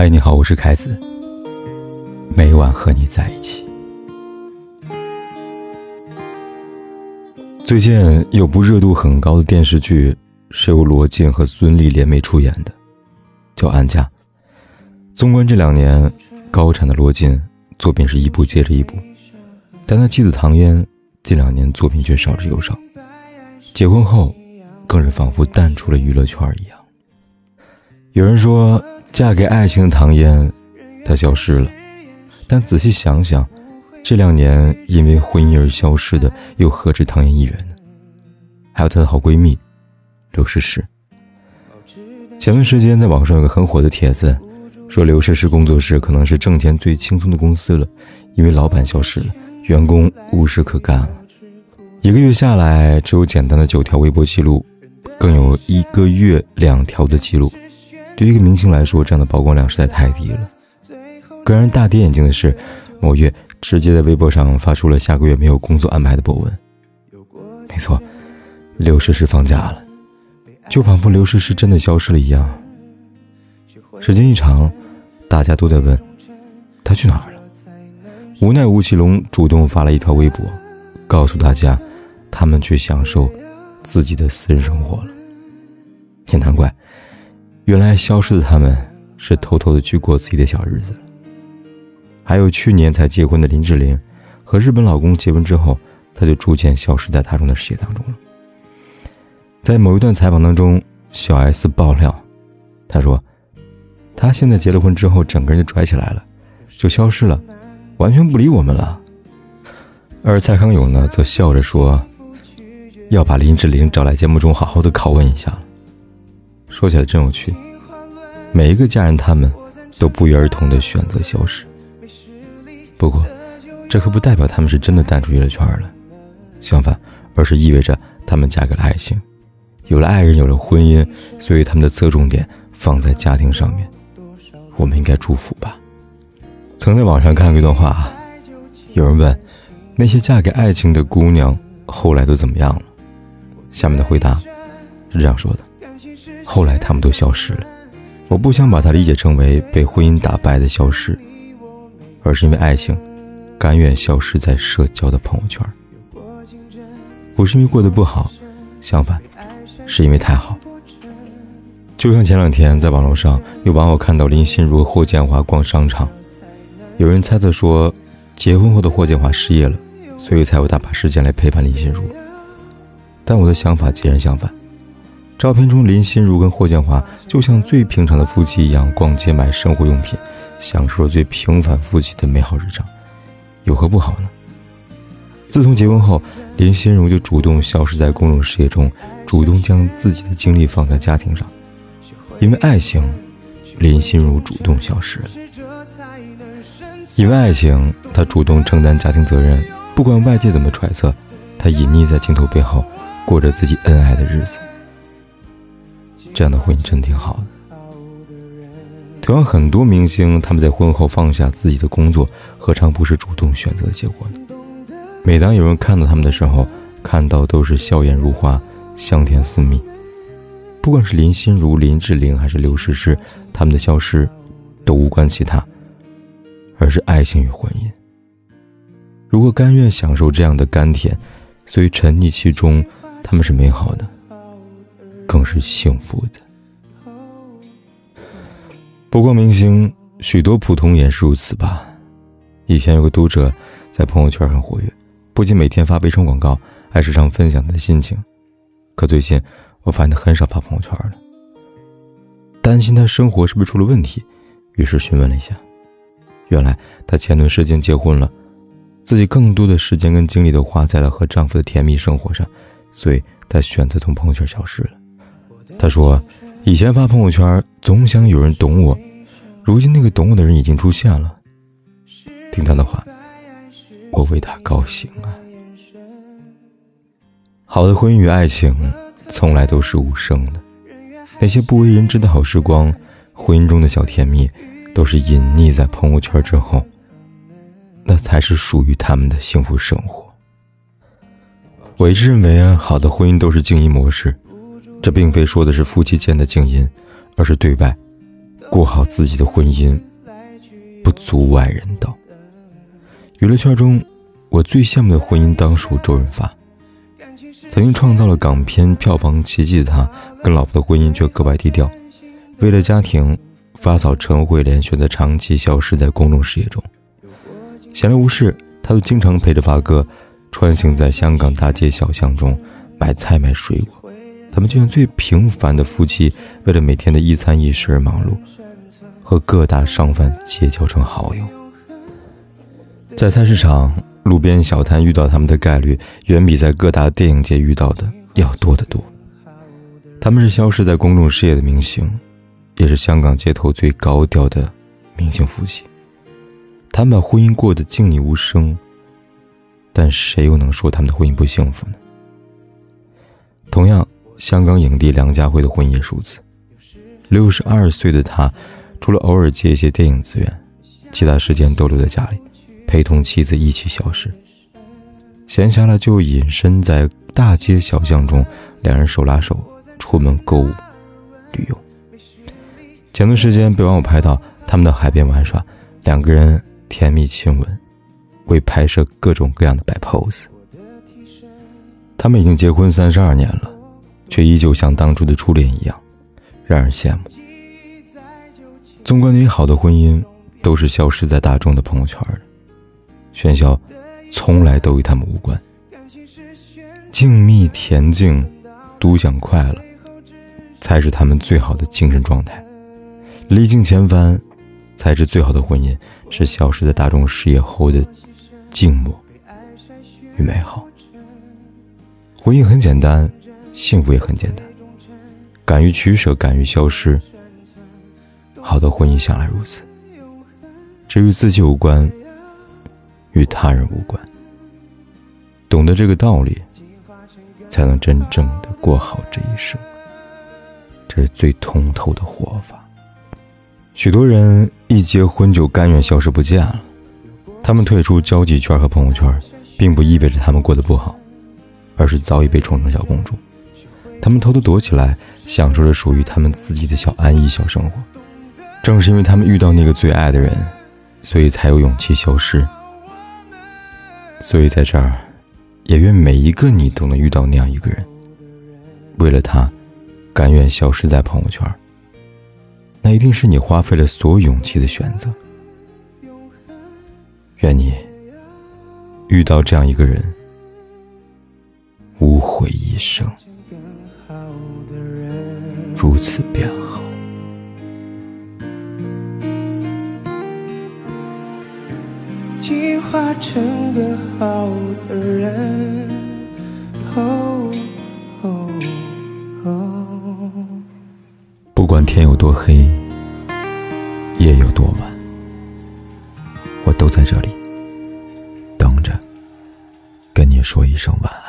嗨，你好，我是凯子。每晚和你在一起。最近有部热度很高的电视剧，是由罗晋和孙俪联袂出演的，叫《安家》。纵观这两年，高产的罗晋作品是一部接着一部，但他妻子唐嫣近两年作品却少之又少。结婚后，更是仿佛淡出了娱乐圈一样。有人说。嫁给爱情的唐嫣，她消失了。但仔细想想，这两年因为婚姻而消失的，又何止唐嫣一人呢？还有她的好闺蜜刘诗诗。前段时间在网上有个很火的帖子，说刘诗诗工作室可能是挣钱最轻松的公司了，因为老板消失了，员工无事可干了。一个月下来，只有简单的九条微博记录，更有一个月两条的记录。对于一个明星来说，这样的曝光量实在太低了。更让人大跌眼镜的是，某月直接在微博上发出了下个月没有工作安排的博文。没错，刘诗诗放假了，就仿佛刘诗诗真的消失了一样。时间一长，大家都在问，她去哪儿了？无奈吴奇隆主动发了一条微博，告诉大家，他们去享受自己的私人生活了。也难怪。原来消失的他们，是偷偷的去过自己的小日子。还有去年才结婚的林志玲，和日本老公结婚之后，她就逐渐消失在大众的视野当中了。在某一段采访当中，小 S 爆料，她说，她现在结了婚之后，整个人就拽起来了，就消失了，完全不理我们了。而蔡康永呢，则笑着说，要把林志玲找来节目中好好的拷问一下。说起来真有趣，每一个家人他们都不约而同的选择消失。不过，这可不代表他们是真的淡出娱乐圈了，相反，而是意味着他们嫁给了爱情，有了爱人，有了婚姻，所以他们的侧重点放在家庭上面。我们应该祝福吧。曾在网上看过一段话，有人问，那些嫁给爱情的姑娘后来都怎么样了？下面的回答是这样说的。后来他们都消失了，我不想把它理解成为被婚姻打败的消失，而是因为爱情，甘愿消失在社交的朋友圈。不是因为过得不好，相反，是因为太好。就像前两天在网络上有网友看到林心如和霍建华逛商场，有人猜测说，结婚后的霍建华失业了，所以才有大把时间来陪伴林心如。但我的想法截然相反。照片中，林心如跟霍建华就像最平常的夫妻一样逛街买生活用品，享受最平凡夫妻的美好日常，有何不好呢？自从结婚后，林心如就主动消失在公众视野中，主动将自己的精力放在家庭上。因为爱情，林心如主动消失了。因为爱情，她主动承担家庭责任，不管外界怎么揣测，她隐匿在镜头背后，过着自己恩爱的日子。这样的婚姻真挺好的。同样，很多明星他们在婚后放下自己的工作，何尝不是主动选择的结果呢？每当有人看到他们的时候，看到都是笑颜如花、香甜似蜜。不管是林心如、林志玲还是刘诗诗，他们的消失都无关其他，而是爱情与婚姻。如果甘愿享受这样的甘甜，所以沉溺其中，他们是美好的。更是幸福的。不过明星，许多普通也是如此吧。以前有个读者在朋友圈很活跃，不仅每天发微商广告，还时常分享他的心情。可最近我发现他很少发朋友圈了，担心他生活是不是出了问题，于是询问了一下。原来她前段时间结婚了，自己更多的时间跟精力都花在了和丈夫的甜蜜生活上，所以她选择从朋友圈消失了。他说：“以前发朋友圈总想有人懂我，如今那个懂我的人已经出现了。听他的话，我为他高兴啊。好的婚姻与爱情，从来都是无声的。那些不为人知的好时光，婚姻中的小甜蜜，都是隐匿在朋友圈之后。那才是属于他们的幸福生活。我一直认为啊，好的婚姻都是静音模式。”这并非说的是夫妻间的静音，而是对外过好自己的婚姻，不足外人道。娱乐圈中，我最羡慕的婚姻当属周润发。曾经创造了港片票房奇迹的他，跟老婆的婚姻却格外低调。为了家庭，发嫂陈慧莲选择长期消失在公众视野中。闲来无事，他就经常陪着发哥，穿行在香港大街小巷中，买菜买水果。他们就像最平凡的夫妻，为了每天的一餐一食而忙碌，和各大商贩结交成好友。在菜市场、路边小摊遇到他们的概率，远比在各大电影节遇到的要多得多。他们是消失在公众视野的明星，也是香港街头最高调的明星夫妻。他们把婚姻过得静谧无声，但谁又能说他们的婚姻不幸福呢？同样，香港影帝梁家辉的婚姻也如此。六十二岁的他，除了偶尔接一些电影资源，其他时间都留在家里。陪同妻子一起消失，闲暇了就隐身在大街小巷中，两人手拉手出门购物、旅游。前段时间被网友拍到他们到海边玩耍，两个人甜蜜亲吻，为拍摄各种各样的摆 pose。他们已经结婚三十二年了，却依旧像当初的初恋一样，让人羡慕。纵观你好的婚姻，都是消失在大众的朋友圈的。喧嚣，从来都与他们无关。静谧恬静，独享快乐，才是他们最好的精神状态。历经千帆，才是最好的婚姻。是消失在大众视野后的静默与美好。婚姻很简单，幸福也很简单。敢于取舍，敢于消失。好的婚姻向来如此。只与自己有关。与他人无关，懂得这个道理，才能真正的过好这一生。这是最通透的活法。许多人一结婚就甘愿消失不见了，他们退出交际圈和朋友圈，并不意味着他们过得不好，而是早已被宠成小公主。他们偷偷躲起来，享受着属于他们自己的小安逸小生活。正是因为他们遇到那个最爱的人，所以才有勇气消失。所以，在这儿，也愿每一个你都能遇到那样一个人。为了他，甘愿消失在朋友圈。那一定是你花费了所有勇气的选择。愿你遇到这样一个人，无悔一生，如此便好。进化成更好的人。不管天有多黑，夜有多晚，我都在这里等着，跟你说一声晚安。